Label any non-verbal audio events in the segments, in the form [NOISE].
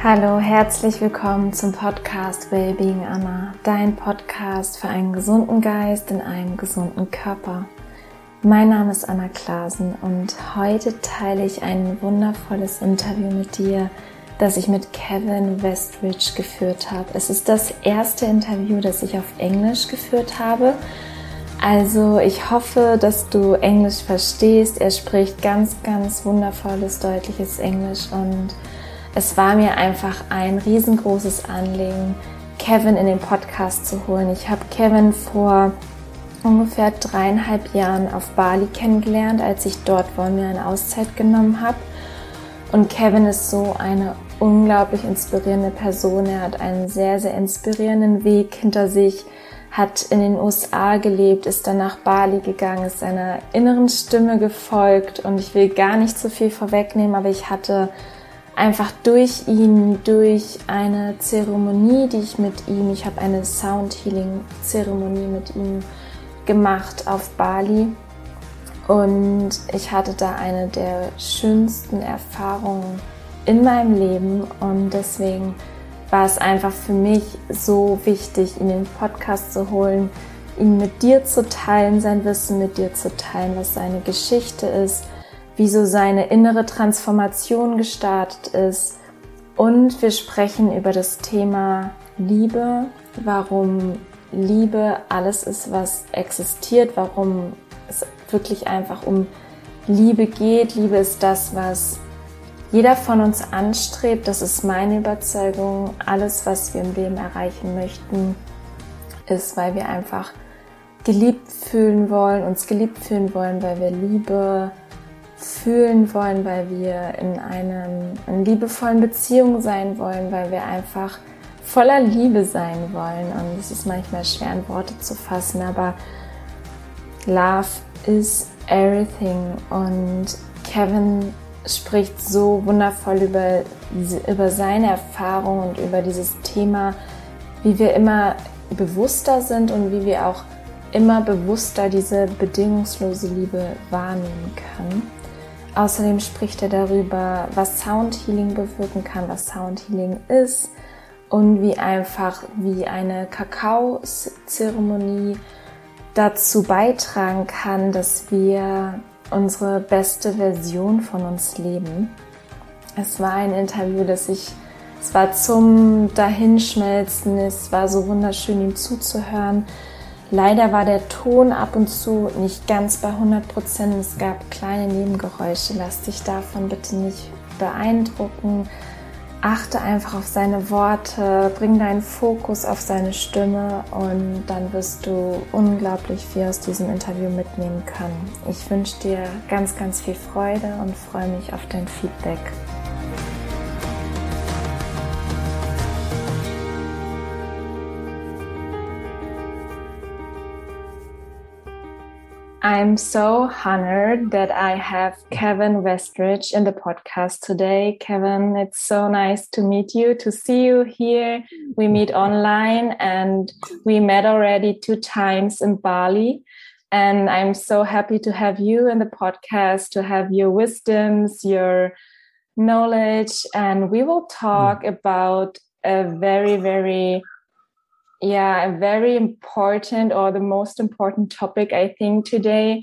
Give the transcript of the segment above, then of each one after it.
Hallo, herzlich willkommen zum Podcast Wellbeing Anna, dein Podcast für einen gesunden Geist in einem gesunden Körper. Mein Name ist Anna Klasen und heute teile ich ein wundervolles Interview mit dir, das ich mit Kevin Westridge geführt habe. Es ist das erste Interview, das ich auf Englisch geführt habe. Also ich hoffe, dass du Englisch verstehst. Er spricht ganz, ganz wundervolles, deutliches Englisch und es war mir einfach ein riesengroßes Anliegen, Kevin in den Podcast zu holen. Ich habe Kevin vor ungefähr dreieinhalb Jahren auf Bali kennengelernt, als ich dort war mir eine Auszeit genommen habe. Und Kevin ist so eine unglaublich inspirierende Person. Er hat einen sehr, sehr inspirierenden Weg hinter sich, hat in den USA gelebt, ist dann nach Bali gegangen, ist seiner inneren Stimme gefolgt. Und ich will gar nicht so viel vorwegnehmen, aber ich hatte einfach durch ihn, durch eine Zeremonie, die ich mit ihm, ich habe eine Sound Healing Zeremonie mit ihm gemacht auf Bali. Und ich hatte da eine der schönsten Erfahrungen in meinem Leben. Und deswegen war es einfach für mich so wichtig, ihn in den Podcast zu holen, ihn mit dir zu teilen, sein Wissen mit dir zu teilen, was seine Geschichte ist wie so seine innere Transformation gestartet ist. Und wir sprechen über das Thema Liebe, warum Liebe alles ist, was existiert, warum es wirklich einfach um Liebe geht. Liebe ist das, was jeder von uns anstrebt. Das ist meine Überzeugung. Alles, was wir im Leben erreichen möchten, ist, weil wir einfach geliebt fühlen wollen, uns geliebt fühlen wollen, weil wir Liebe fühlen wollen, weil wir in einem in liebevollen Beziehung sein wollen, weil wir einfach voller Liebe sein wollen. Und es ist manchmal schwer in Worte zu fassen, aber Love is everything. Und Kevin spricht so wundervoll über, über seine Erfahrung und über dieses Thema, wie wir immer bewusster sind und wie wir auch immer bewusster diese bedingungslose Liebe wahrnehmen können. Außerdem spricht er darüber, was Sound Healing bewirken kann, was Sound Healing ist und wie einfach wie eine Kakao-Zeremonie dazu beitragen kann, dass wir unsere beste Version von uns leben. Es war ein Interview, das ich, es war zum Dahinschmelzen, es war so wunderschön, ihm zuzuhören. Leider war der Ton ab und zu nicht ganz bei 100 Prozent. Es gab kleine Nebengeräusche. Lass dich davon bitte nicht beeindrucken. Achte einfach auf seine Worte, bring deinen Fokus auf seine Stimme und dann wirst du unglaublich viel aus diesem Interview mitnehmen können. Ich wünsche dir ganz, ganz viel Freude und freue mich auf dein Feedback. I'm so honored that I have Kevin Westridge in the podcast today. Kevin, it's so nice to meet you, to see you here. We meet online and we met already two times in Bali. And I'm so happy to have you in the podcast, to have your wisdoms, your knowledge. And we will talk mm. about a very, very yeah, a very important or the most important topic, I think, today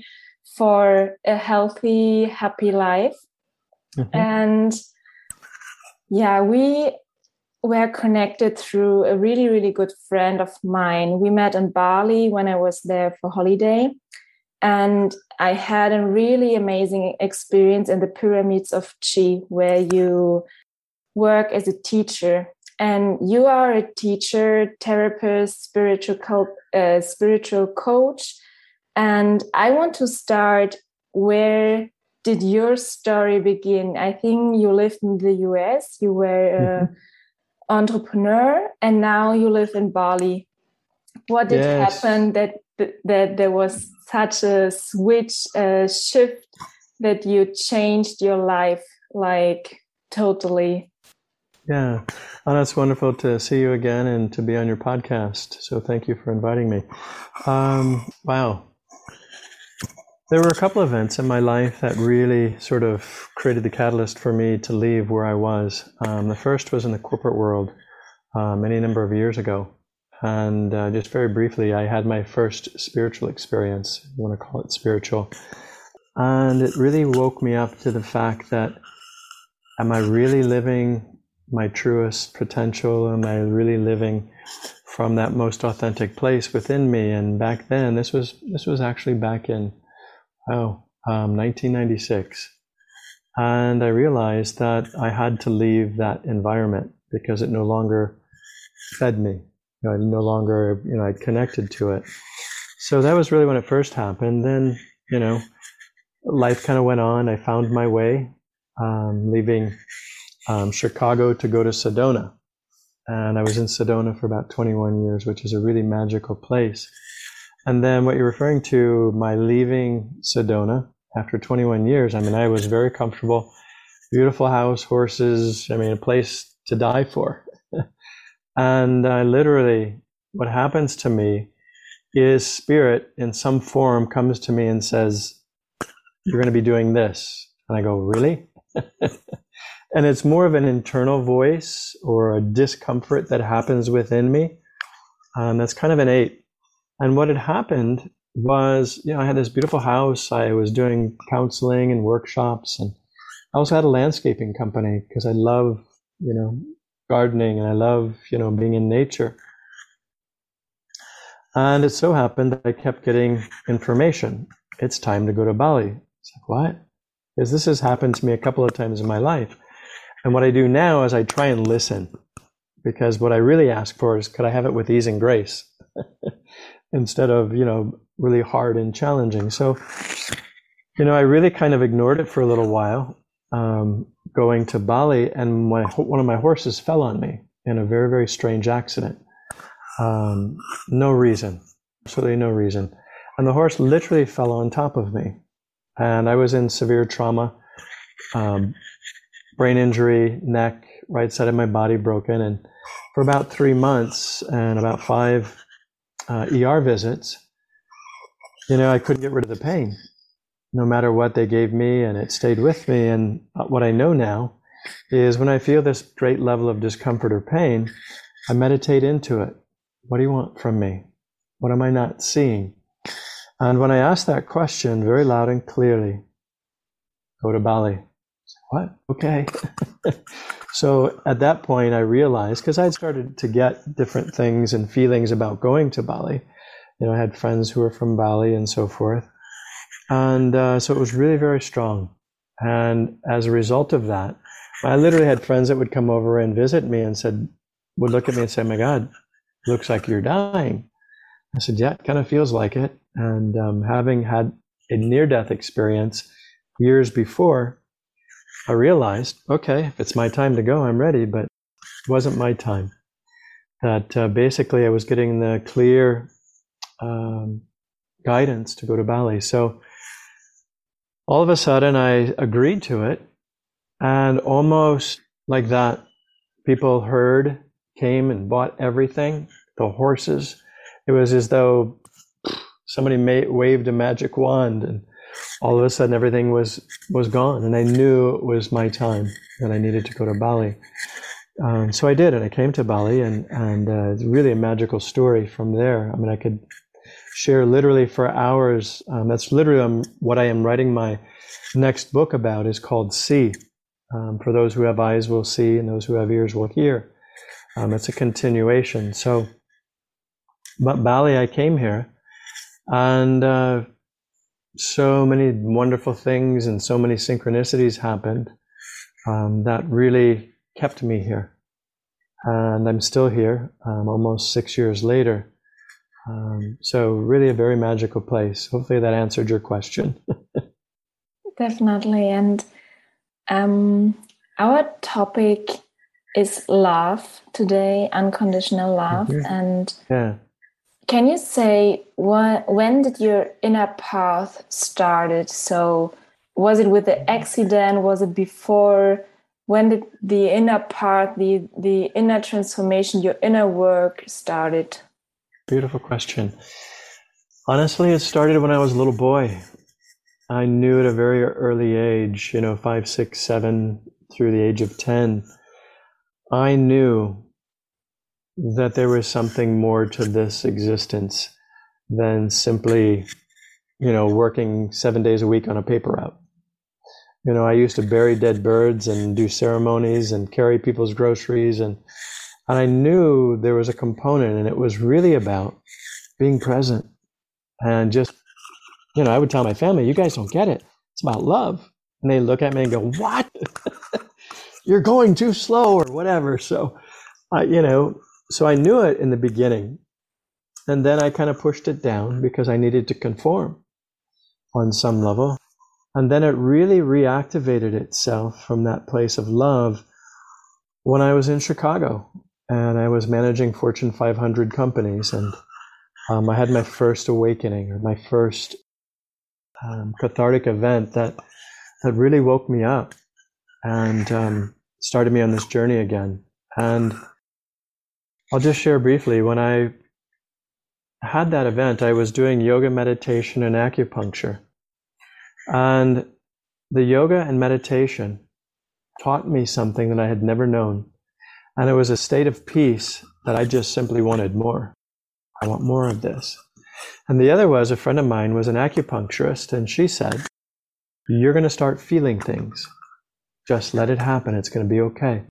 for a healthy, happy life. Mm-hmm. And yeah, we were connected through a really, really good friend of mine. We met in Bali when I was there for holiday. And I had a really amazing experience in the pyramids of Chi, where you work as a teacher and you are a teacher, therapist, spiritual co- uh, spiritual coach, and I want to start where did your story begin? I think you lived in the US, you were an mm-hmm. entrepreneur, and now you live in Bali. What did yes. happen that that there was such a switch, a shift that you changed your life like totally? Yeah. Anna, it's wonderful to see you again and to be on your podcast. So thank you for inviting me. Um, wow. There were a couple of events in my life that really sort of created the catalyst for me to leave where I was. Um, the first was in the corporate world uh, many number of years ago. And uh, just very briefly, I had my first spiritual experience, want to call it spiritual. And it really woke me up to the fact that am I really living my truest potential? Am I really living from that most authentic place within me? And back then, this was this was actually back in oh um, 1996, and I realized that I had to leave that environment because it no longer fed me. You know, I no longer you know I connected to it. So that was really when it first happened. Then you know, life kind of went on. I found my way, um, leaving um, Chicago to go to Sedona. And I was in Sedona for about 21 years, which is a really magical place. And then what you're referring to, my leaving Sedona after 21 years, I mean, I was very comfortable, beautiful house, horses, I mean, a place to die for. [LAUGHS] and I literally, what happens to me is spirit in some form comes to me and says, You're going to be doing this. And I go, Really? [LAUGHS] and it's more of an internal voice or a discomfort that happens within me. Um, that's kind of innate. And what had happened was, you know, I had this beautiful house. I was doing counseling and workshops, and I also had a landscaping company because I love, you know, gardening and I love, you know, being in nature. And it so happened that I kept getting information. It's time to go to Bali. It's like, what? Because this has happened to me a couple of times in my life. And what I do now is I try and listen because what I really ask for is could I have it with ease and grace [LAUGHS] instead of, you know, really hard and challenging. So, you know, I really kind of ignored it for a little while, um, going to Bali, and my, one of my horses fell on me in a very, very strange accident. Um, no reason, absolutely no reason. And the horse literally fell on top of me. And I was in severe trauma. Um, brain injury, neck, right side of my body broken. And for about three months and about five uh, ER visits, you know, I couldn't get rid of the pain no matter what they gave me, and it stayed with me. And uh, what I know now is when I feel this great level of discomfort or pain, I meditate into it. What do you want from me? What am I not seeing? And when I ask that question very loud and clearly, go to Bali what? Okay. [LAUGHS] so at that point, I realized because I'd started to get different things and feelings about going to Bali. You know, I had friends who were from Bali and so forth. And uh, so it was really very strong. And as a result of that, I literally had friends that would come over and visit me and said, would look at me and say, my God, looks like you're dying. I said, yeah, it kind of feels like it. And um, having had a near death experience years before, I realized, okay, if it's my time to go, I'm ready, but it wasn't my time. That uh, basically I was getting the clear um, guidance to go to Bali. So all of a sudden I agreed to it, and almost like that, people heard, came and bought everything the horses. It was as though somebody waved a magic wand and all of a sudden everything was was gone, and I knew it was my time that I needed to go to Bali. Um, so I did, and I came to Bali, and and uh, it's really a magical story from there. I mean, I could share literally for hours. Um, that's literally um, what I am writing my next book about. is called See. Um, for those who have eyes will see, and those who have ears will hear. Um, it's a continuation. So, but Bali, I came here, and uh, so many wonderful things and so many synchronicities happened um, that really kept me here. And I'm still here um, almost six years later. Um, so, really, a very magical place. Hopefully, that answered your question. [LAUGHS] Definitely. And um, our topic is love today, unconditional love. Mm-hmm. And yeah. Can you say what, when did your inner path started? So was it with the accident? Was it before? When did the inner part, the the inner transformation, your inner work started? Beautiful question. Honestly, it started when I was a little boy. I knew at a very early age, you know, five, six, seven, through the age of 10, I knew that there was something more to this existence than simply, you know, working seven days a week on a paper route. You know, I used to bury dead birds and do ceremonies and carry people's groceries and and I knew there was a component and it was really about being present and just you know, I would tell my family, you guys don't get it. It's about love. And they look at me and go, what? [LAUGHS] You're going too slow or whatever. So, uh, you know, so I knew it in the beginning. And then I kind of pushed it down because I needed to conform on some level. And then it really reactivated itself from that place of love when I was in Chicago and I was managing Fortune 500 companies. And um, I had my first awakening or my first um, cathartic event that that really woke me up and um, started me on this journey again. And I'll just share briefly when I had that event, I was doing yoga, meditation, and acupuncture. And the yoga and meditation taught me something that I had never known. And it was a state of peace that I just simply wanted more. I want more of this. And the other was a friend of mine was an acupuncturist, and she said, You're going to start feeling things. Just let it happen. It's going to be okay.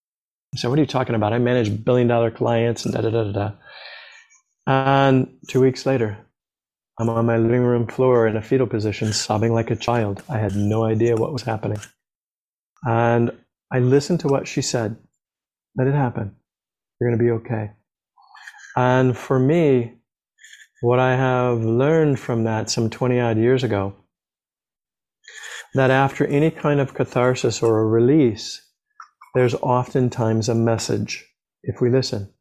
I said, What are you talking about? I manage billion dollar clients and da da da da. And two weeks later, I'm on my living room floor in a fetal position, sobbing like a child. I had no idea what was happening. And I listened to what she said. Let it happen. You're going to be okay. And for me, what I have learned from that some 20 odd years ago, that after any kind of catharsis or a release, there's oftentimes a message if we listen.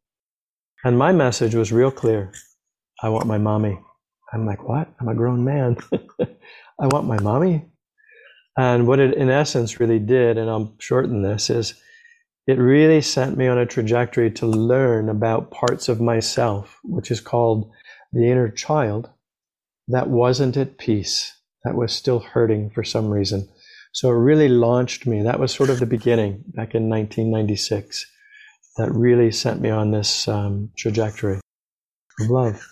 And my message was real clear. I want my mommy. I'm like, what? I'm a grown man. [LAUGHS] I want my mommy. And what it in essence really did, and I'll shorten this, is it really sent me on a trajectory to learn about parts of myself, which is called the inner child that wasn't at peace, that was still hurting for some reason. So it really launched me. That was sort of the beginning back in 1996 that really sent me on this um, trajectory of love.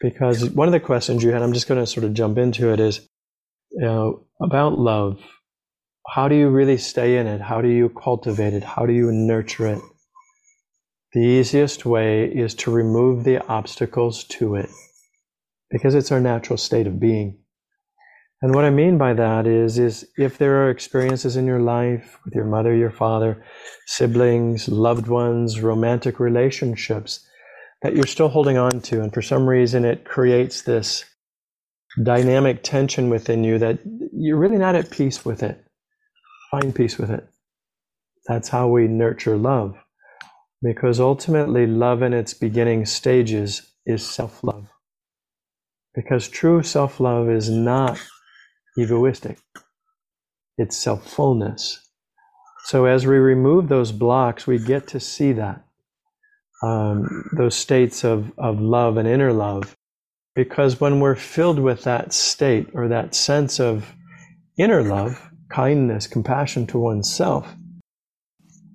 Because one of the questions you had, I'm just going to sort of jump into it, is you know, about love. How do you really stay in it? How do you cultivate it? How do you nurture it? The easiest way is to remove the obstacles to it because it's our natural state of being. And what I mean by that is, is if there are experiences in your life with your mother, your father, siblings, loved ones, romantic relationships that you're still holding on to, and for some reason it creates this dynamic tension within you that you're really not at peace with it. Find peace with it. That's how we nurture love. Because ultimately, love in its beginning stages is self love. Because true self love is not egoistic, it's self fullness. So, as we remove those blocks, we get to see that, um, those states of, of love and inner love. Because when we're filled with that state or that sense of inner love, kindness, compassion to oneself,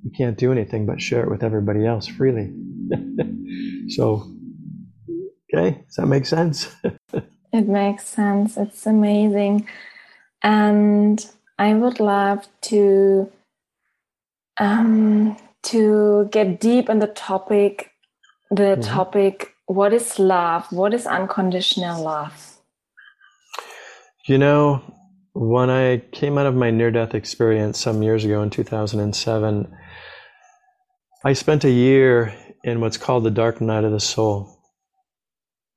you can't do anything but share it with everybody else freely. [LAUGHS] so, okay, does that make sense? [LAUGHS] it makes sense. It's amazing. And I would love to um, to get deep on the topic the mm-hmm. topic what is love what is unconditional love you know when i came out of my near death experience some years ago in 2007 I spent a year in what's called the dark night of the soul.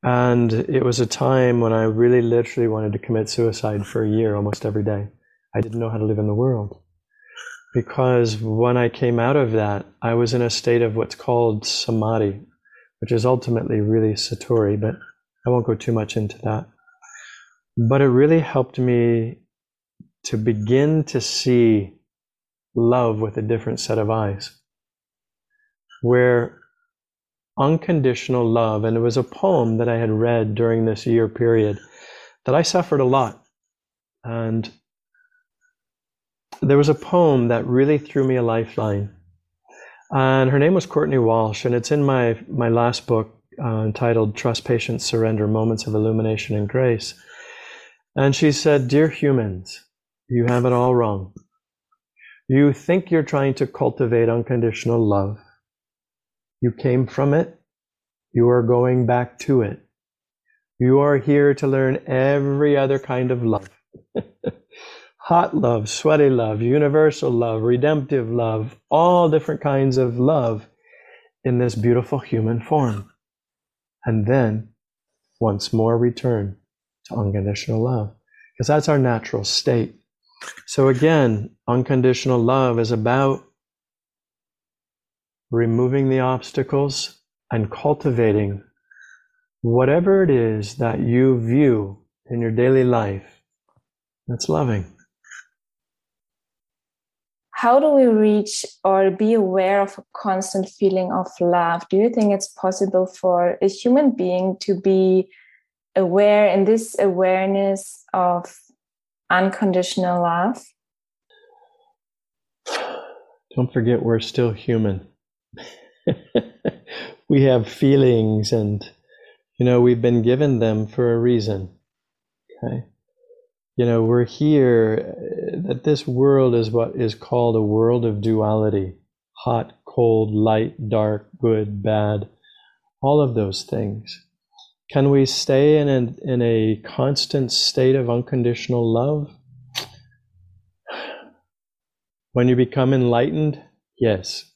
And it was a time when I really literally wanted to commit suicide for a year almost every day. I didn't know how to live in the world. Because when I came out of that, I was in a state of what's called samadhi, which is ultimately really satori, but I won't go too much into that. But it really helped me to begin to see love with a different set of eyes where unconditional love, and it was a poem that I had read during this year period, that I suffered a lot And there was a poem that really threw me a lifeline. And her name was Courtney Walsh, and it's in my, my last book uh, entitled Trust, Patience, Surrender Moments of Illumination and Grace. And she said, Dear humans, you have it all wrong. You think you're trying to cultivate unconditional love. You came from it. You are going back to it. You are here to learn every other kind of love. [LAUGHS] Hot love, sweaty love, universal love, redemptive love, all different kinds of love in this beautiful human form. And then once more return to unconditional love because that's our natural state. So again, unconditional love is about removing the obstacles and cultivating whatever it is that you view in your daily life that's loving. How do we reach or be aware of a constant feeling of love? Do you think it's possible for a human being to be aware in this awareness of unconditional love? Don't forget, we're still human. [LAUGHS] we have feelings, and you know, we've been given them for a reason. Okay. You know, we're here, uh, that this world is what is called a world of duality hot, cold, light, dark, good, bad, all of those things. Can we stay in a, in a constant state of unconditional love? [SIGHS] When you become enlightened, yes.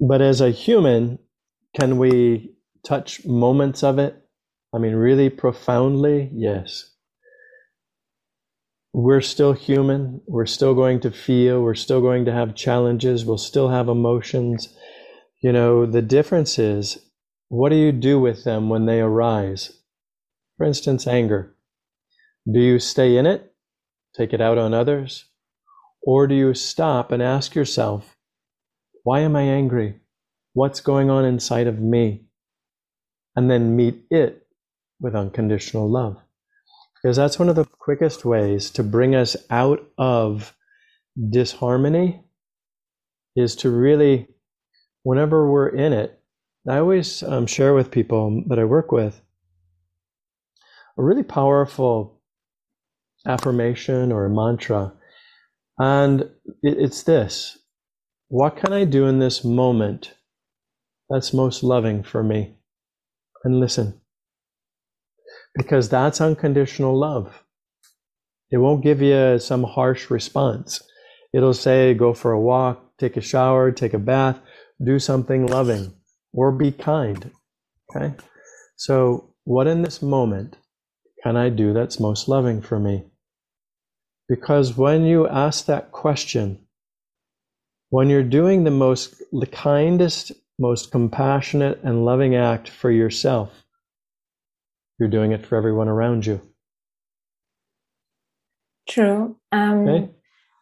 but as a human, can we touch moments of it? I mean, really profoundly? Yes. We're still human. We're still going to feel. We're still going to have challenges. We'll still have emotions. You know, the difference is what do you do with them when they arise? For instance, anger. Do you stay in it, take it out on others? Or do you stop and ask yourself, why am I angry? What's going on inside of me? And then meet it with unconditional love. Because that's one of the quickest ways to bring us out of disharmony is to really, whenever we're in it, I always um, share with people that I work with a really powerful affirmation or a mantra. And it's this What can I do in this moment that's most loving for me? And listen, because that's unconditional love. It won't give you some harsh response. It'll say, go for a walk, take a shower, take a bath, do something loving or be kind. Okay? So, what in this moment can I do that's most loving for me? Because when you ask that question, when you're doing the most, the kindest, most compassionate and loving act for yourself, you're doing it for everyone around you. True. Um, okay?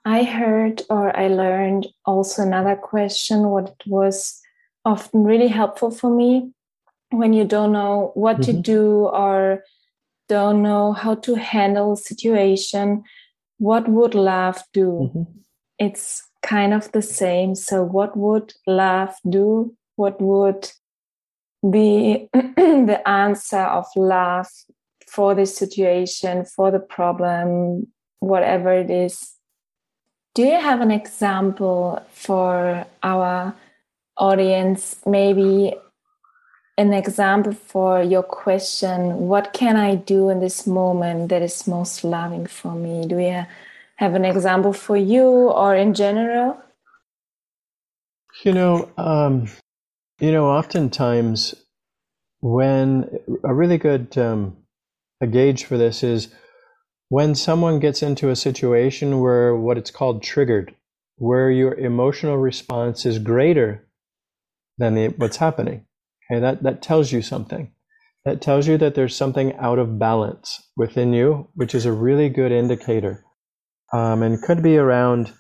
I heard or I learned also another question. What was often really helpful for me when you don't know what mm-hmm. to do or don't know how to handle a situation what would love do? Mm-hmm. it's kind of the same. So what would love do? What would be [CLEARS THROAT] the answer of love for this situation for the problem whatever it is? Do you have an example for our audience? Maybe an example for your question what can i do in this moment that is most loving for me do we have an example for you or in general you know um, you know oftentimes when a really good um, a gauge for this is when someone gets into a situation where what it's called triggered where your emotional response is greater than the, what's happening. Okay, that, that tells you something. That tells you that there's something out of balance within you, which is a really good indicator. Um, and could be around,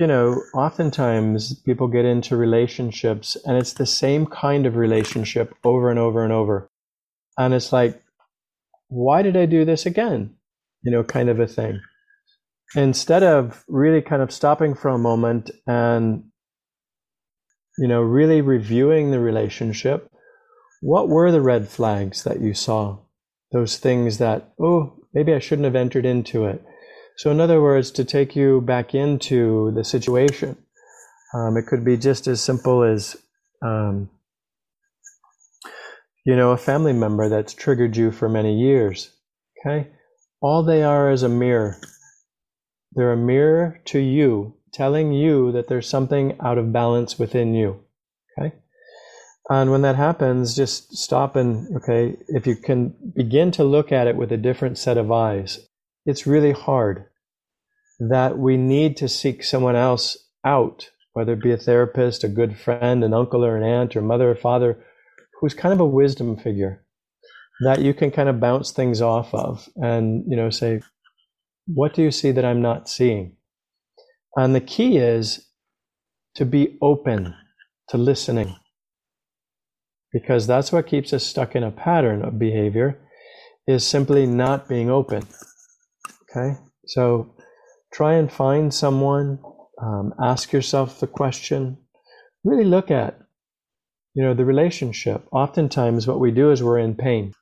you know, oftentimes people get into relationships and it's the same kind of relationship over and over and over. And it's like, why did I do this again? you know, kind of a thing. Instead of really kind of stopping for a moment and, you know, really reviewing the relationship, what were the red flags that you saw? Those things that, oh, maybe I shouldn't have entered into it. So, in other words, to take you back into the situation, um, it could be just as simple as, um, you know, a family member that's triggered you for many years. Okay? All they are is a mirror. They're a mirror to you, telling you that there's something out of balance within you. And when that happens, just stop and, okay, if you can begin to look at it with a different set of eyes, it's really hard that we need to seek someone else out, whether it be a therapist, a good friend, an uncle or an aunt, or mother or father, who's kind of a wisdom figure that you can kind of bounce things off of and, you know, say, what do you see that I'm not seeing? And the key is to be open to listening because that's what keeps us stuck in a pattern of behavior is simply not being open okay? So try and find someone um, ask yourself the question really look at you know the relationship. Oftentimes what we do is we're in pain.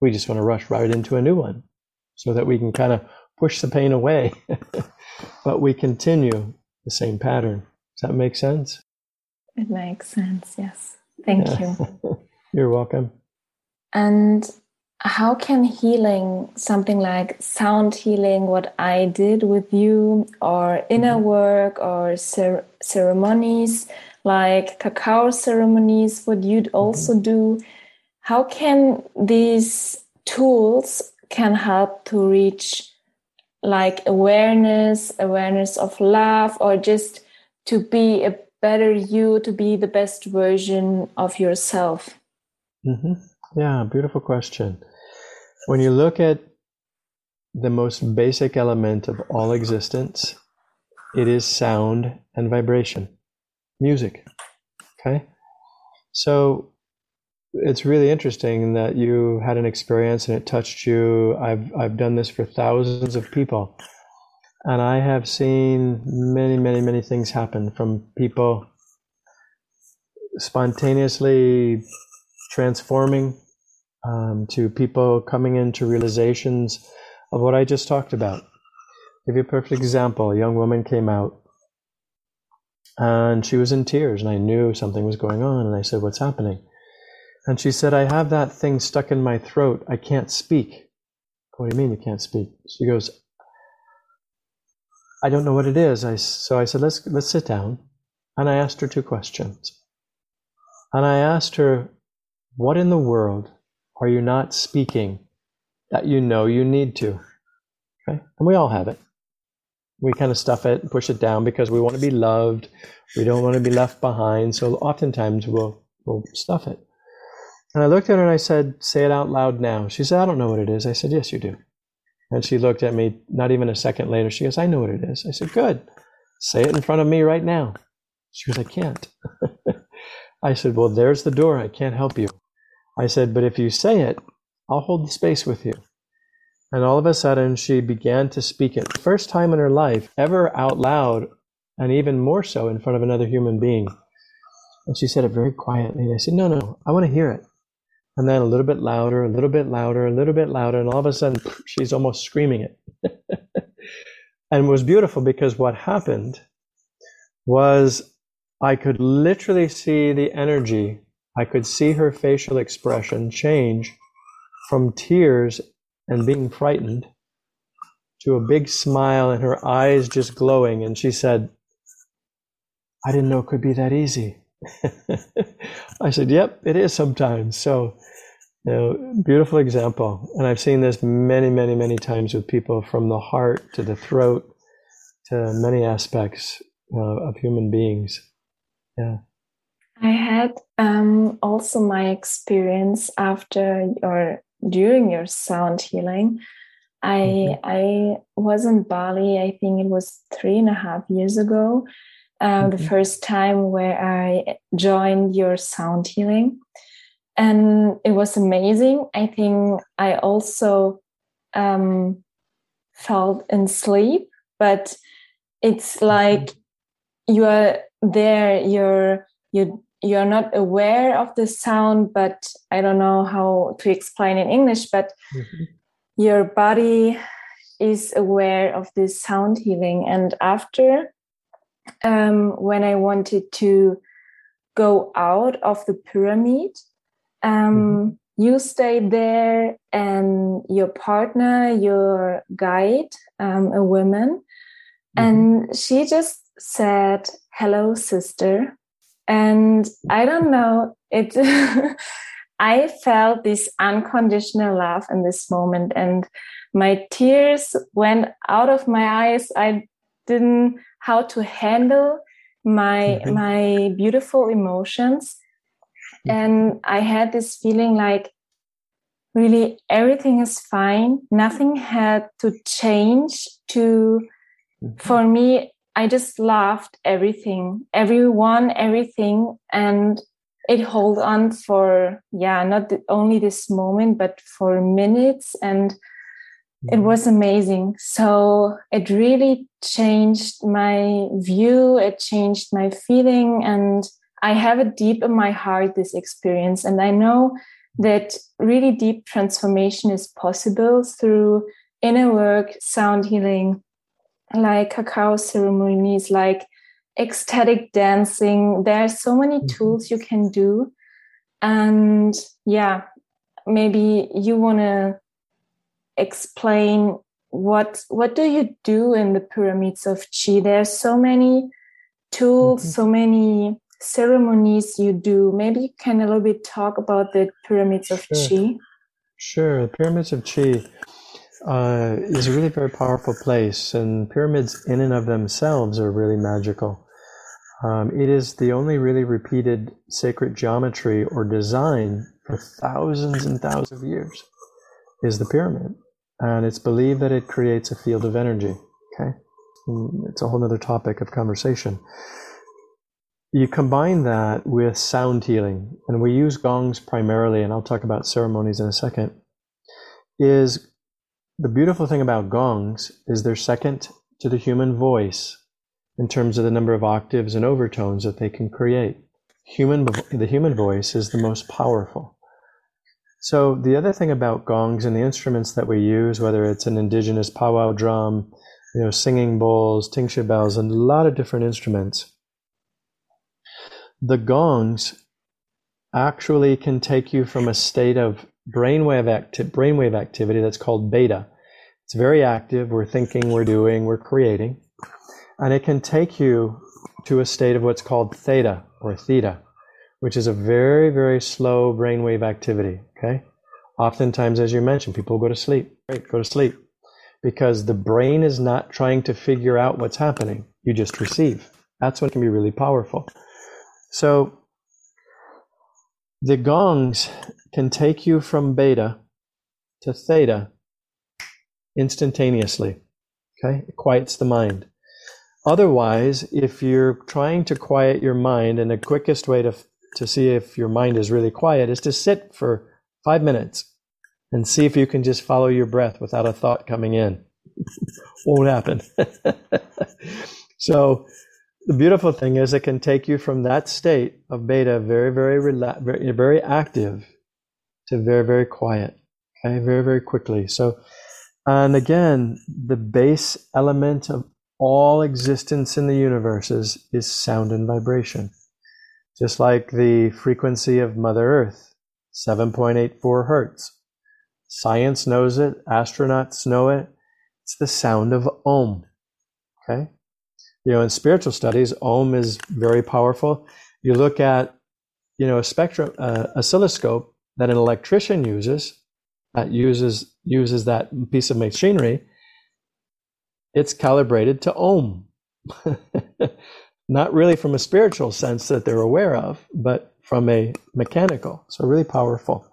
We just want to rush right into a new one so that we can kind of push the pain away [LAUGHS] but we continue the same pattern. Does that make sense? It makes sense yes Thank yeah. you. [LAUGHS] You're welcome. And how can healing, something like sound healing, what I did with you, or inner mm-hmm. work, or cer ceremonies like cacao ceremonies, what you'd mm-hmm. also do, how can these tools can help to reach like awareness, awareness of love, or just to be a better you to be the best version of yourself? Mm-hmm. Yeah, beautiful question. When you look at the most basic element of all existence, it is sound and vibration, music. Okay? So it's really interesting that you had an experience and it touched you. I've, I've done this for thousands of people and I have seen many, many, many things happen from people spontaneously transforming um, to people coming into realizations of what I just talked about. I'll give you a perfect example. A young woman came out and she was in tears, and I knew something was going on. And I said, What's happening? And she said, I have that thing stuck in my throat. I can't speak. What do you mean you can't speak? She goes, I don't know what it is. I, so I said, let's, let's sit down. And I asked her two questions. And I asked her, what in the world are you not speaking that you know you need to? Okay. And we all have it. We kind of stuff it and push it down because we want to be loved. We don't want to be left behind. So oftentimes we'll, we'll stuff it. And I looked at her and I said, say it out loud now. She said, I don't know what it is. I said, yes, you do. And she looked at me not even a second later. She goes, I know what it is. I said, Good. Say it in front of me right now. She goes, I can't. [LAUGHS] I said, Well, there's the door. I can't help you. I said, But if you say it, I'll hold the space with you. And all of a sudden, she began to speak it. First time in her life, ever out loud, and even more so in front of another human being. And she said it very quietly. And I said, No, no, I want to hear it and then a little bit louder, a little bit louder, a little bit louder, and all of a sudden she's almost screaming it. [LAUGHS] and it was beautiful because what happened was I could literally see the energy, I could see her facial expression change from tears and being frightened to a big smile and her eyes just glowing. And she said, I didn't know it could be that easy. [LAUGHS] I said, Yep, it is sometimes. So, know, beautiful example. And I've seen this many, many, many times with people from the heart to the throat to many aspects uh, of human beings. Yeah. I had um, also my experience after or during your sound healing. I mm-hmm. I was in Bali. I think it was three and a half years ago, uh, the mm-hmm. first time where I joined your sound healing. And it was amazing. I think I also um, felt in sleep, but it's mm-hmm. like you are there, you're you you're not aware of the sound, but I don't know how to explain in English, but mm-hmm. your body is aware of this sound healing. And after um, when I wanted to go out of the pyramid, um, mm-hmm. you stayed there, and your partner, your guide, um, a woman, mm-hmm. and she just said, "Hello, sister." And I don't know, it. [LAUGHS] I felt this unconditional love in this moment, and my tears went out of my eyes. I didn't how to handle my mm-hmm. my beautiful emotions. And i had this feeling like really everything is fine. Nothing had to change to mm-hmm. for me i just loved everything everyone everything. And it hold on for yeah not only this moment but for minutes. And it was amazing. So it really changed my view, it changed my feeling, and I have it deep in my heart, this experience. And I know that really deep transformation is possible through inner work, sound healing, like cacao ceremonies, like ecstatic dancing. There are so many mm-hmm. tools you can do. And yeah, maybe you want to explain what what do you do in the pyramids of chi there's so many tools mm-hmm. so many ceremonies you do maybe you can a little bit talk about the pyramids of sure. chi sure the pyramids of chi uh, is a really very powerful place and pyramids in and of themselves are really magical um, it is the only really repeated sacred geometry or design for thousands and thousands of years is the pyramid and it's believed that it creates a field of energy. Okay, mm, it's a whole other topic of conversation. You combine that with sound healing, and we use gongs primarily, and I'll talk about ceremonies in a second. Is the beautiful thing about gongs is they're second to the human voice in terms of the number of octaves and overtones that they can create. Human, the human voice is the most powerful. So the other thing about gongs and the instruments that we use, whether it's an indigenous powwow drum, you know, singing bowls, tingsha bells, and a lot of different instruments, the gongs actually can take you from a state of brainwave, acti- brainwave activity that's called beta. It's very active. We're thinking, we're doing, we're creating. And it can take you to a state of what's called theta or theta which is a very, very slow brainwave activity. Okay. Oftentimes, as you mentioned, people go to sleep. Right, go to sleep because the brain is not trying to figure out what's happening. You just receive. That's when it can be really powerful. So the gongs can take you from beta to theta instantaneously. Okay, it quiets the mind. Otherwise, if you're trying to quiet your mind, and the quickest way to to see if your mind is really quiet is to sit for five minutes and see if you can just follow your breath without a thought coming in. [LAUGHS] Won't happen. [LAUGHS] so the beautiful thing is it can take you from that state of beta very, very, rela- very, very active to very, very quiet. Okay, very, very quickly. So, and again, the base element of all existence in the universe is, is sound and vibration just like the frequency of Mother Earth, 7.84 hertz. Science knows it, astronauts know it. It's the sound of Om. Okay? You know, in spiritual studies, Om is very powerful. You look at, you know, a spectrum, uh, oscilloscope that an electrician uses, that uses uses that piece of machinery. It's calibrated to Om. [LAUGHS] not really from a spiritual sense that they're aware of, but from a mechanical. So really powerful.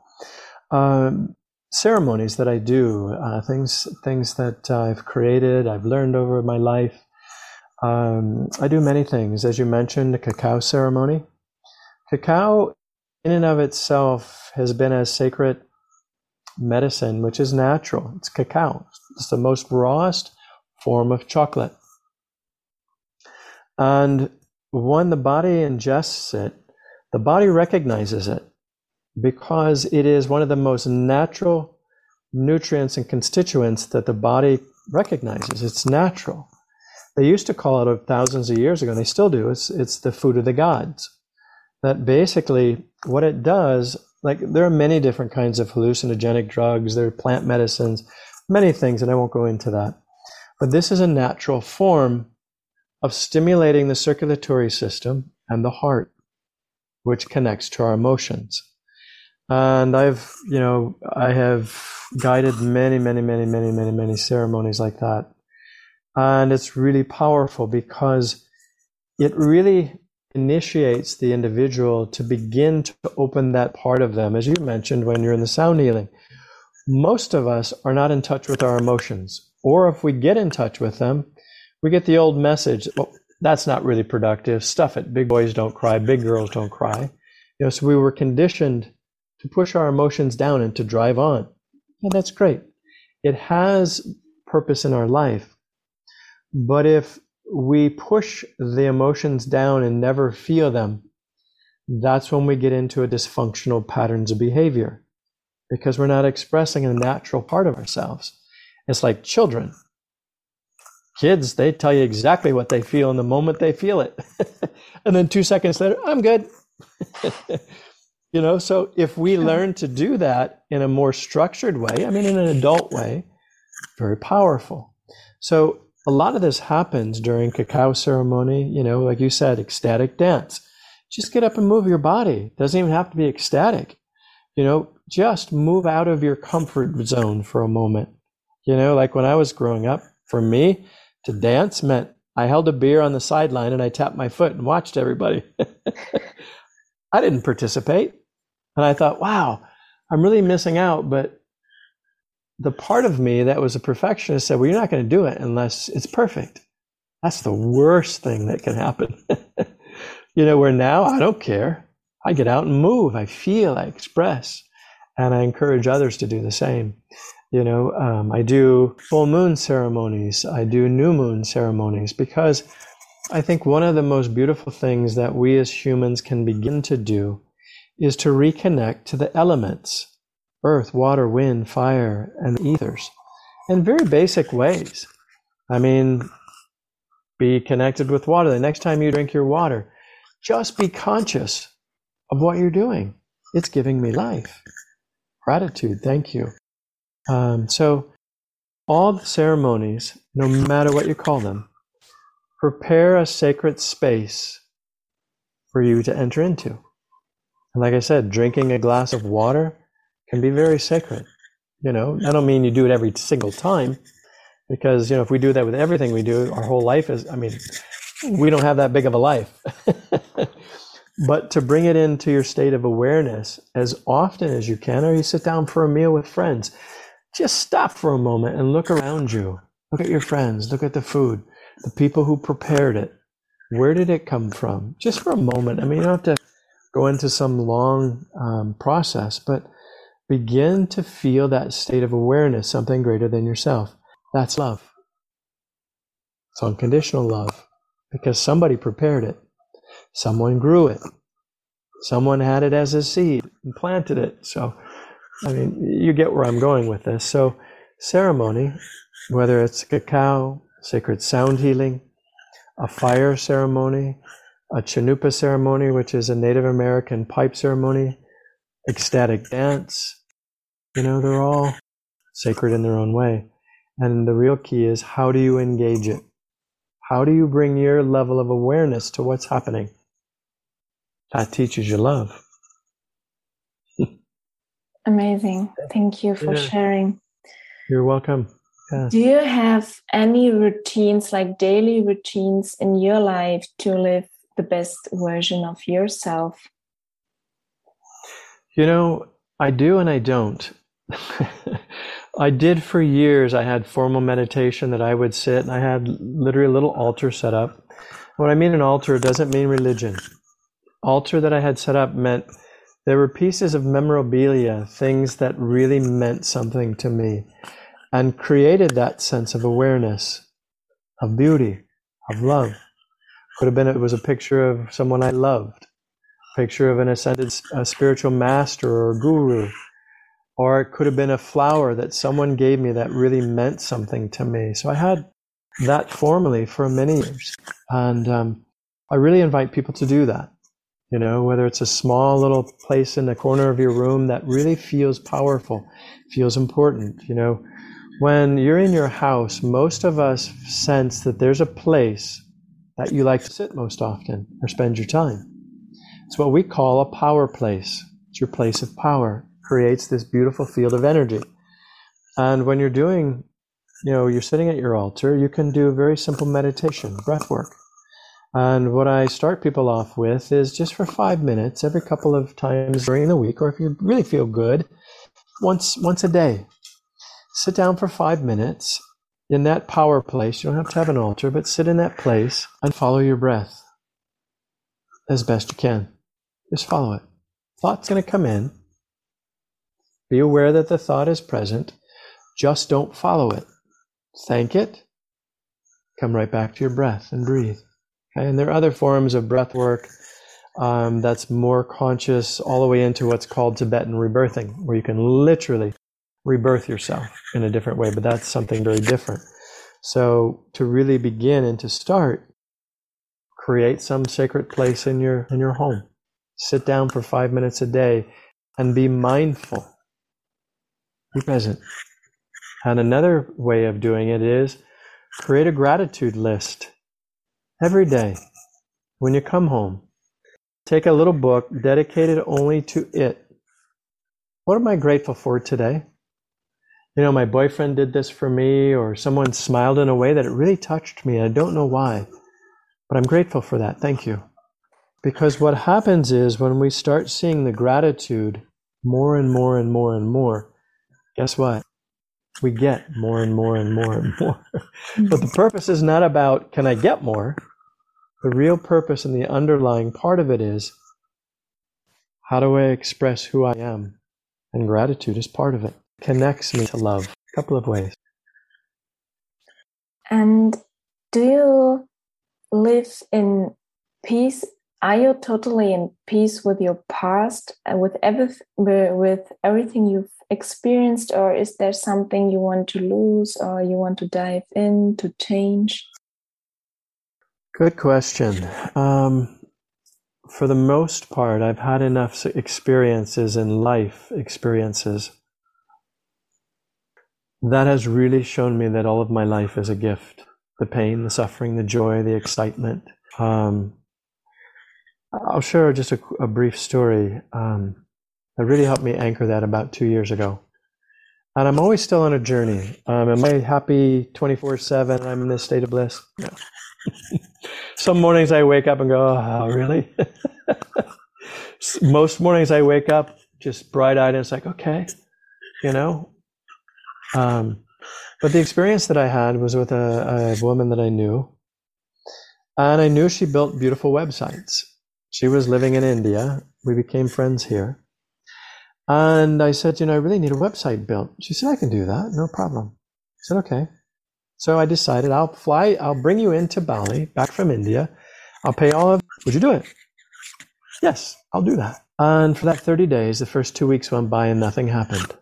Um, ceremonies that I do, uh, things things that I've created, I've learned over my life. Um, I do many things, as you mentioned, the cacao ceremony. Cacao, in and of itself, has been as sacred medicine, which is natural. It's cacao. It's the most rawest form of chocolate. And when the body ingests it, the body recognizes it because it is one of the most natural nutrients and constituents that the body recognizes. It's natural. They used to call it thousands of years ago, and they still do. It's, it's the food of the gods. That basically, what it does, like there are many different kinds of hallucinogenic drugs, there are plant medicines, many things, and I won't go into that. But this is a natural form of stimulating the circulatory system and the heart, which connects to our emotions. And I've, you know, I have guided many, many, many, many, many, many ceremonies like that. And it's really powerful because it really initiates the individual to begin to open that part of them, as you mentioned when you're in the sound healing. Most of us are not in touch with our emotions, or if we get in touch with them, we get the old message, well, that's not really productive. Stuff it. Big boys don't cry. Big girls don't cry. You know, so we were conditioned to push our emotions down and to drive on. And that's great. It has purpose in our life. But if we push the emotions down and never feel them, that's when we get into a dysfunctional patterns of behavior because we're not expressing a natural part of ourselves. It's like children. Kids, they tell you exactly what they feel in the moment they feel it. [LAUGHS] and then two seconds later, I'm good. [LAUGHS] you know, so if we learn to do that in a more structured way, I mean, in an adult way, very powerful. So a lot of this happens during cacao ceremony, you know, like you said, ecstatic dance. Just get up and move your body. Doesn't even have to be ecstatic. You know, just move out of your comfort zone for a moment. You know, like when I was growing up, for me, to dance meant I held a beer on the sideline and I tapped my foot and watched everybody. [LAUGHS] I didn't participate. And I thought, wow, I'm really missing out. But the part of me that was a perfectionist said, well, you're not going to do it unless it's perfect. That's the worst thing that can happen. [LAUGHS] you know, where now I don't care. I get out and move. I feel, I express, and I encourage others to do the same. You know, um, I do full moon ceremonies, I do new moon ceremonies because I think one of the most beautiful things that we as humans can begin to do is to reconnect to the elements earth, water, wind, fire, and ethers in very basic ways. I mean, be connected with water. The next time you drink your water, just be conscious of what you're doing. It's giving me life. Gratitude. Thank you. Um, so, all the ceremonies, no matter what you call them, prepare a sacred space for you to enter into. And like I said, drinking a glass of water can be very sacred. You know, I don't mean you do it every single time, because you know if we do that with everything we do, our whole life is. I mean, we don't have that big of a life. [LAUGHS] but to bring it into your state of awareness as often as you can, or you sit down for a meal with friends, just stop for a moment and look around you. Look at your friends, look at the food, the people who prepared it. Where did it come from? Just for a moment. I mean, you don't have to go into some long um, process, but begin to feel that state of awareness, something greater than yourself. That's love. It's unconditional love because somebody prepared it, someone grew it, someone had it as a seed and planted it. So, I mean, you get where I'm going with this. So, ceremony, whether it's cacao, sacred sound healing, a fire ceremony, a Chanupa ceremony, which is a Native American pipe ceremony, ecstatic dance, you know, they're all sacred in their own way. And the real key is how do you engage it? How do you bring your level of awareness to what's happening? That teaches you love. [LAUGHS] Amazing. Thank you for yeah. sharing. You're welcome. Do you have any routines, like daily routines in your life to live the best version of yourself? You know, I do and I don't. [LAUGHS] I did for years. I had formal meditation that I would sit and I had literally a little altar set up. When I mean an altar, it doesn't mean religion. Altar that I had set up meant there were pieces of memorabilia, things that really meant something to me and created that sense of awareness, of beauty, of love. Could have been it was a picture of someone I loved, picture of an ascended a spiritual master or guru, or it could have been a flower that someone gave me that really meant something to me. So I had that formally for many years, and um, I really invite people to do that. You know, whether it's a small little place in the corner of your room that really feels powerful, feels important. You know, when you're in your house, most of us sense that there's a place that you like to sit most often or spend your time. It's what we call a power place. It's your place of power. Creates this beautiful field of energy. And when you're doing, you know, you're sitting at your altar, you can do a very simple meditation, breath work. And what I start people off with is just for five minutes every couple of times during the week, or if you really feel good, once once a day. Sit down for five minutes in that power place. You don't have to have an altar, but sit in that place and follow your breath as best you can. Just follow it. Thought's going to come in. Be aware that the thought is present. Just don't follow it. Thank it. Come right back to your breath and breathe. Okay? And there are other forms of breath work um, that's more conscious, all the way into what's called Tibetan rebirthing, where you can literally rebirth yourself in a different way, but that's something very different. So to really begin and to start, create some sacred place in your in your home. Sit down for five minutes a day and be mindful. Be present. And another way of doing it is create a gratitude list every day when you come home. Take a little book dedicated only to it. What am I grateful for today? You know, my boyfriend did this for me, or someone smiled in a way that it really touched me. I don't know why, but I'm grateful for that. Thank you. Because what happens is when we start seeing the gratitude more and more and more and more, guess what? We get more and more and more and more. Mm-hmm. but the purpose is not about can I get more? The real purpose and the underlying part of it is how do I express who I am? And gratitude is part of it. Connects me to love. A couple of ways. And do you live in peace? Are you totally in peace with your past and with everything, with everything you've experienced, or is there something you want to lose or you want to dive in to change? Good question. Um, for the most part, I've had enough experiences in life, experiences, that has really shown me that all of my life is a gift. The pain, the suffering, the joy, the excitement. Um, I'll share just a, a brief story um, that really helped me anchor that about two years ago. And I'm always still on a journey. Um, am I happy 24 7? I'm in this state of bliss? No. [LAUGHS] Some mornings I wake up and go, oh, really? [LAUGHS] Most mornings I wake up just bright eyed and it's like, okay, you know. Um, but the experience that I had was with a, a woman that I knew. And I knew she built beautiful websites. She was living in India. We became friends here. And I said, you know, I really need a website built. She said, I can do that, no problem. I said, okay. So I decided I'll fly, I'll bring you into Bali, back from India. I'll pay all of, would you do it? Yes, I'll do that. And for that 30 days, the first two weeks went by and nothing happened.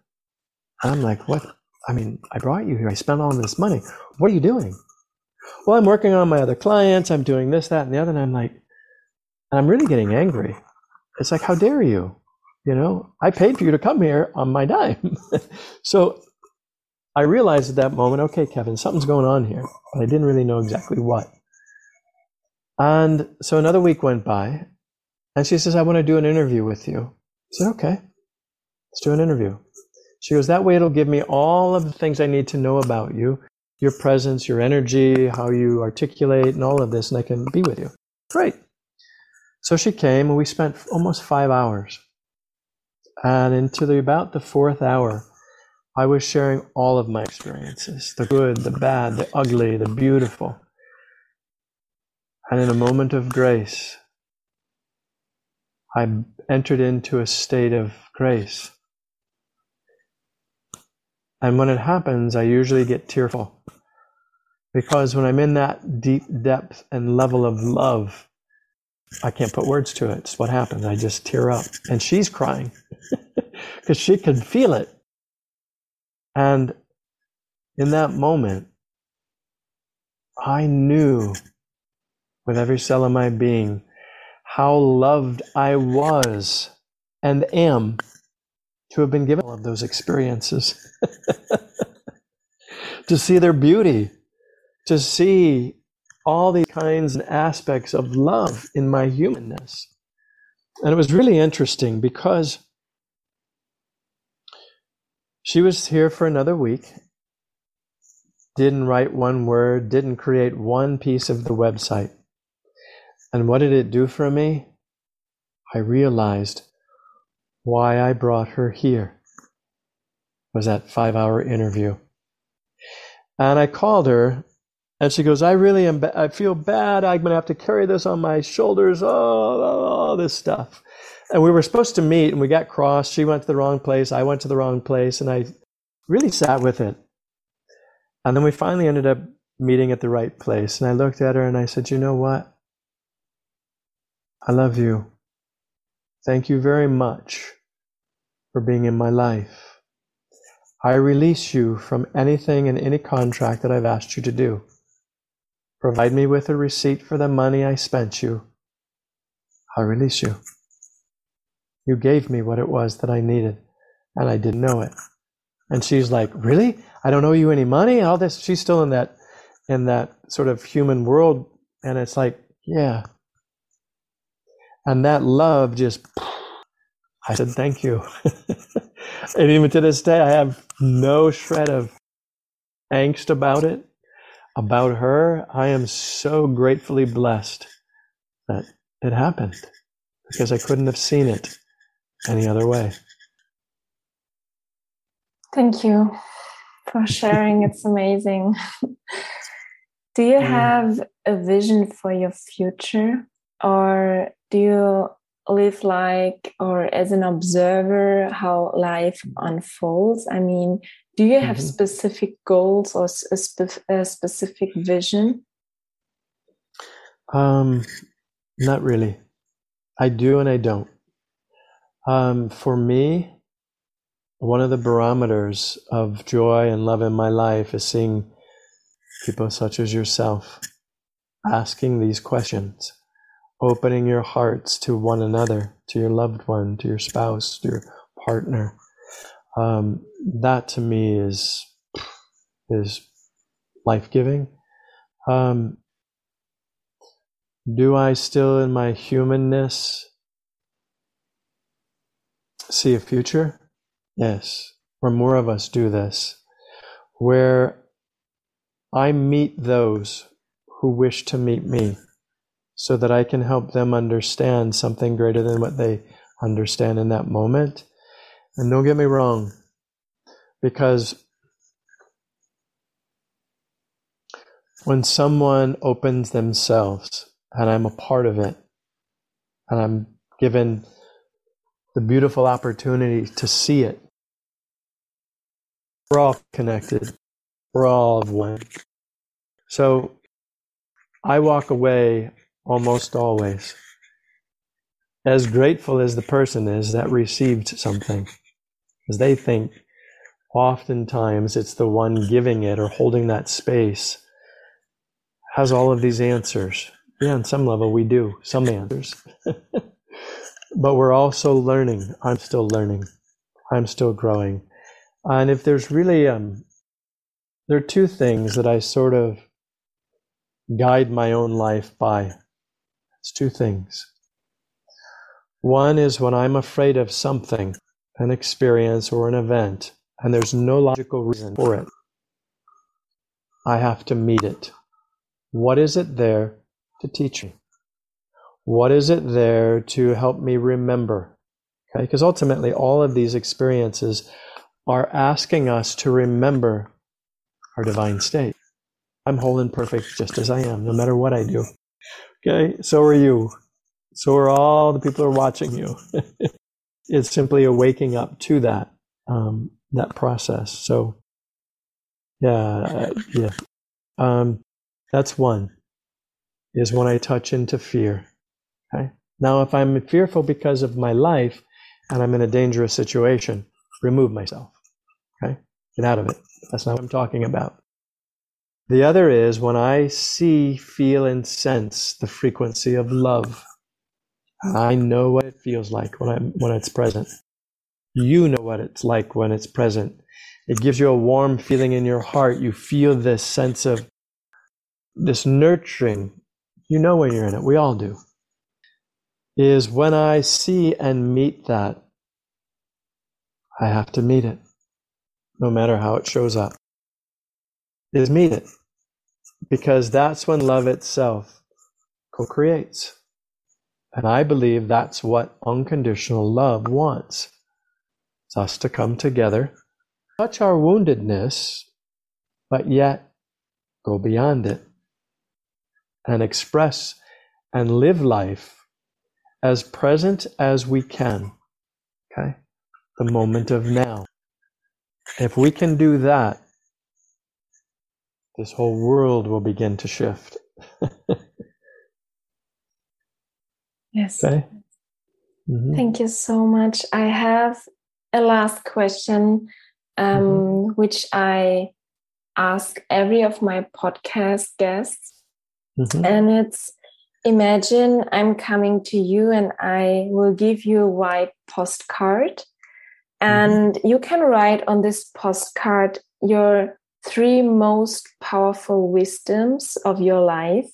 I'm like, what? I mean, I brought you here. I spent all this money. What are you doing? Well, I'm working on my other clients. I'm doing this, that, and the other. And I'm like, and I'm really getting angry. It's like, how dare you? You know, I paid for you to come here on my dime. [LAUGHS] so I realized at that moment, okay, Kevin, something's going on here, but I didn't really know exactly what. And so another week went by, and she says, I want to do an interview with you. I said, okay, let's do an interview. She goes, that way it'll give me all of the things I need to know about you, your presence, your energy, how you articulate, and all of this, and I can be with you. Great. So she came, and we spent almost five hours. And into the, about the fourth hour, I was sharing all of my experiences the good, the bad, the ugly, the beautiful. And in a moment of grace, I entered into a state of grace. And when it happens, I usually get tearful. Because when I'm in that deep depth and level of love, I can't put words to it. It's what happens. I just tear up. And she's crying [LAUGHS] because she can feel it. And in that moment, I knew with every cell of my being how loved I was and am to have been given all of those experiences. [LAUGHS] to see their beauty, to see all these kinds and aspects of love in my humanness. And it was really interesting because she was here for another week, didn't write one word, didn't create one piece of the website. And what did it do for me? I realized why I brought her here was that five hour interview. And I called her and she goes, I really am, ba- I feel bad. I'm going to have to carry this on my shoulders. Oh, all this stuff. And we were supposed to meet and we got crossed. She went to the wrong place. I went to the wrong place and I really sat with it. And then we finally ended up meeting at the right place. And I looked at her and I said, you know what? I love you. Thank you very much for being in my life. I release you from anything and any contract that I've asked you to do. Provide me with a receipt for the money I spent you. I release you. You gave me what it was that I needed, and I didn't know it. And she's like, Really? I don't owe you any money? All this she's still in that in that sort of human world, and it's like, yeah, and that love just, I said, thank you. [LAUGHS] and even to this day, I have no shred of angst about it, about her. I am so gratefully blessed that it happened because I couldn't have seen it any other way. Thank you for sharing. it's amazing. [LAUGHS] Do you have a vision for your future or do you live like or as an observer how life unfolds i mean do you have mm -hmm. specific goals or a, spe a specific vision um not really i do and i don't um for me one of the barometers of joy and love in my life is seeing people such as yourself asking these questions opening your hearts to one another, to your loved one, to your spouse, to your partner. Um, that to me is is life giving. Um, do I still, in my humanness, see a future? Yes, or more of us do this, where I meet those who wish to meet me so that I can help them understand something greater than what they understand in that moment. And don't get me wrong, because when someone opens themselves and I'm a part of it, and I'm given the beautiful opportunity to see it, we're all connected. We're all of one. So I walk away almost always. As grateful as the person is that received something, as they think oftentimes it's the one giving it or holding that space has all of these answers. Yeah, on some level we do, some answers. [LAUGHS] but we're also learning. I'm still learning. I'm still growing. And if there's really, um, there are two things that I sort of guide my own life by. It's two things. One is when I'm afraid of something, an experience or an event, and there's no logical reason for it. I have to meet it. What is it there to teach me? What is it there to help me remember? Okay, because ultimately all of these experiences are asking us to remember our divine state. I'm whole and perfect just as I am, no matter what I do. Okay, so are you. So are all the people who are watching you. [LAUGHS] it's simply a waking up to that um, that process. So, yeah, uh, yeah. Um, that's one. Is when I touch into fear. Okay. Now, if I'm fearful because of my life and I'm in a dangerous situation, remove myself. Okay. Get out of it. That's not what I'm talking about. The other is when I see, feel, and sense the frequency of love. I know what it feels like when I'm when it's present. You know what it's like when it's present. It gives you a warm feeling in your heart. You feel this sense of this nurturing. You know when you're in it. We all do. Is when I see and meet that, I have to meet it, no matter how it shows up. Is meet it. Because that's when love itself co creates. And I believe that's what unconditional love wants. It's us to come together, touch our woundedness, but yet go beyond it and express and live life as present as we can. Okay? The moment of now. If we can do that, this whole world will begin to shift. [LAUGHS] yes. Okay? Mm-hmm. Thank you so much. I have a last question, um, mm-hmm. which I ask every of my podcast guests. Mm-hmm. And it's imagine I'm coming to you and I will give you a white postcard. Mm-hmm. And you can write on this postcard your three most powerful wisdoms of your life.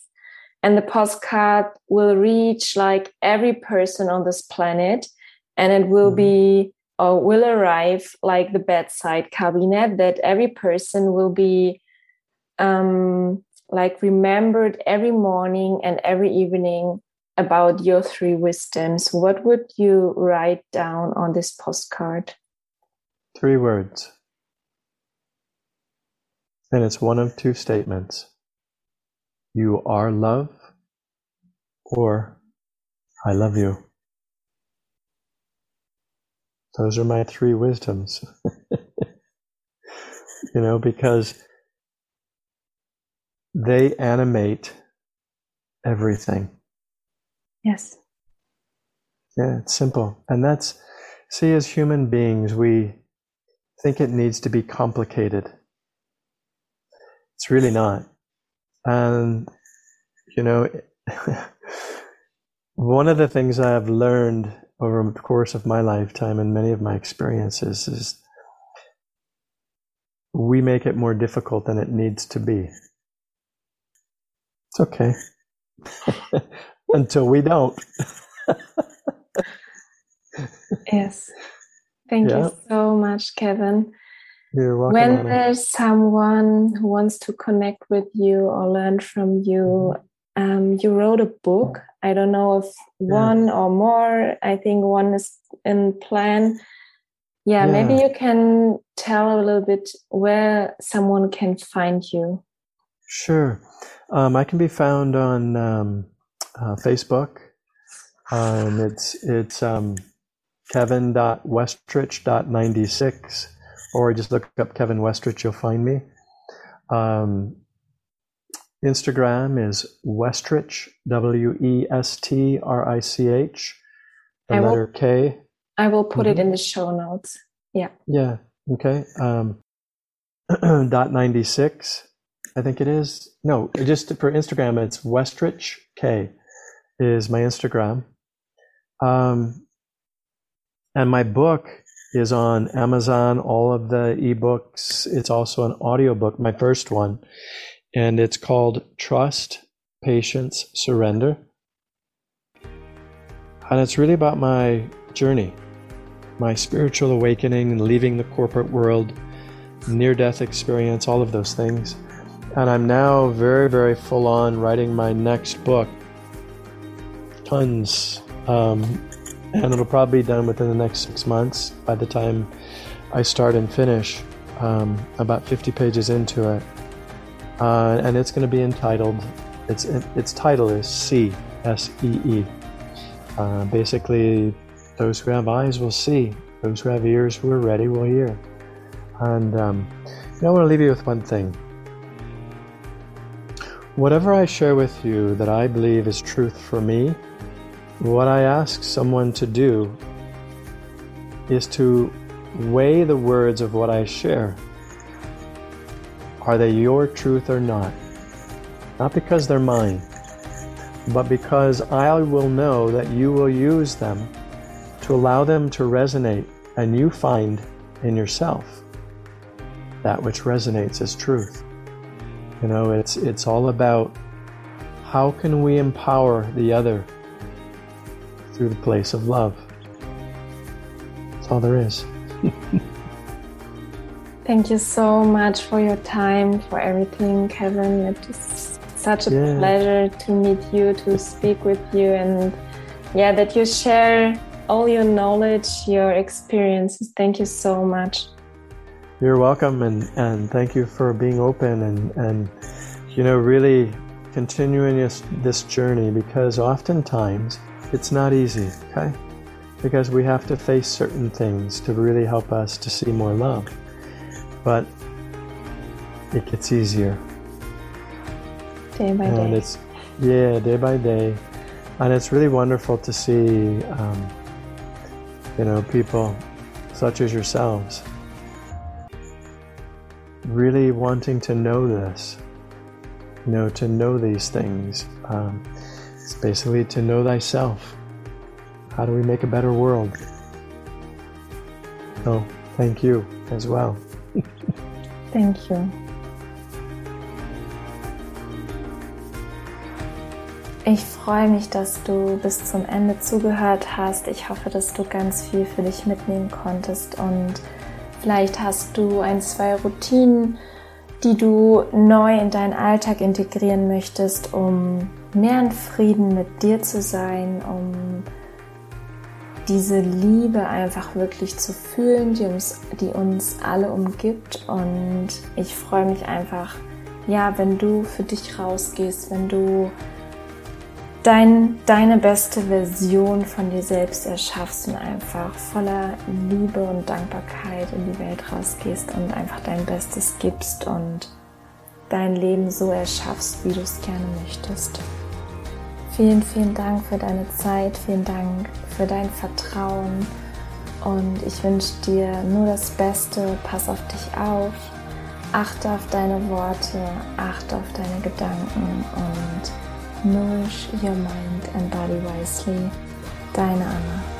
And the postcard will reach like every person on this planet. And it will mm-hmm. be or will arrive like the bedside cabinet that every person will be um, like remembered every morning and every evening about your three wisdoms, what would you write down on this postcard? Three words. And it's one of two statements. You are love, or I love you. Those are my three wisdoms. [LAUGHS] you know, because they animate everything. Yes. Yeah, it's simple. And that's, see, as human beings, we think it needs to be complicated. It's really not. And, you know, [LAUGHS] one of the things I've learned over the course of my lifetime and many of my experiences is we make it more difficult than it needs to be. It's okay. [LAUGHS] Until we don't. yes. Thank yeah. you so much, Kevin. You're welcome. When there's someone who wants to connect with you or learn from you, um, you wrote a book. I don't know if one yeah. or more. I think one is in plan. Yeah, yeah, maybe you can tell a little bit where someone can find you. Sure. Um, I can be found on um, uh, Facebook. Um, it's it's um, kevin.westrich.96, or just look up Kevin Westrich, you'll find me. Um, Instagram is Westrich, W E S T R I C H, the I letter will, K. I will put mm-hmm. it in the show notes. Yeah. Yeah. Okay. Um, [CLEARS THROAT] dot 96, I think it is. No, just for Instagram, it's Westrich K is my Instagram. Um, and my book is on Amazon, all of the ebooks. It's also an audiobook, my first one and it's called Trust, Patience, Surrender. And it's really about my journey, my spiritual awakening, and leaving the corporate world, near death experience, all of those things. And I'm now very, very full on writing my next book. Tons. Um, and it'll probably be done within the next six months by the time I start and finish. Um, about 50 pages into it uh, and it's going to be entitled. Its its title is See S E E, Uh, basically, those who have eyes will see, those who have ears who are ready will hear. And um, I want to leave you with one thing. Whatever I share with you that I believe is truth for me, what I ask someone to do is to weigh the words of what I share. Are they your truth or not? Not because they're mine, but because I will know that you will use them to allow them to resonate and you find in yourself that which resonates as truth. You know, it's it's all about how can we empower the other through the place of love. That's all there is. [LAUGHS] Thank you so much for your time, for everything, Kevin. It is such a yeah. pleasure to meet you, to speak with you, and yeah, that you share all your knowledge, your experiences. Thank you so much. You're welcome, and, and thank you for being open and, and you know, really continuing this, this journey because oftentimes it's not easy, okay? Because we have to face certain things to really help us to see more love. But it gets easier. Day by and day. It's, yeah, day by day. And it's really wonderful to see, um, you know, people such as yourselves really wanting to know this, you know, to know these things. Um, it's basically to know thyself. How do we make a better world? So, thank you as well. thank you. Ich freue mich, dass du bis zum Ende zugehört hast. Ich hoffe, dass du ganz viel für dich mitnehmen konntest und vielleicht hast du ein, zwei Routinen, die du neu in deinen Alltag integrieren möchtest, um mehr in Frieden mit dir zu sein, um diese Liebe einfach wirklich zu fühlen, die uns, die uns alle umgibt. Und ich freue mich einfach, ja, wenn du für dich rausgehst, wenn du dein, deine beste Version von dir selbst erschaffst und einfach voller Liebe und Dankbarkeit in die Welt rausgehst und einfach dein Bestes gibst und dein Leben so erschaffst, wie du es gerne möchtest. Vielen, vielen Dank für deine Zeit, vielen Dank für dein Vertrauen und ich wünsche dir nur das Beste. Pass auf dich auf, achte auf deine Worte, achte auf deine Gedanken und Nourish your mind and body wisely. Deine Anna.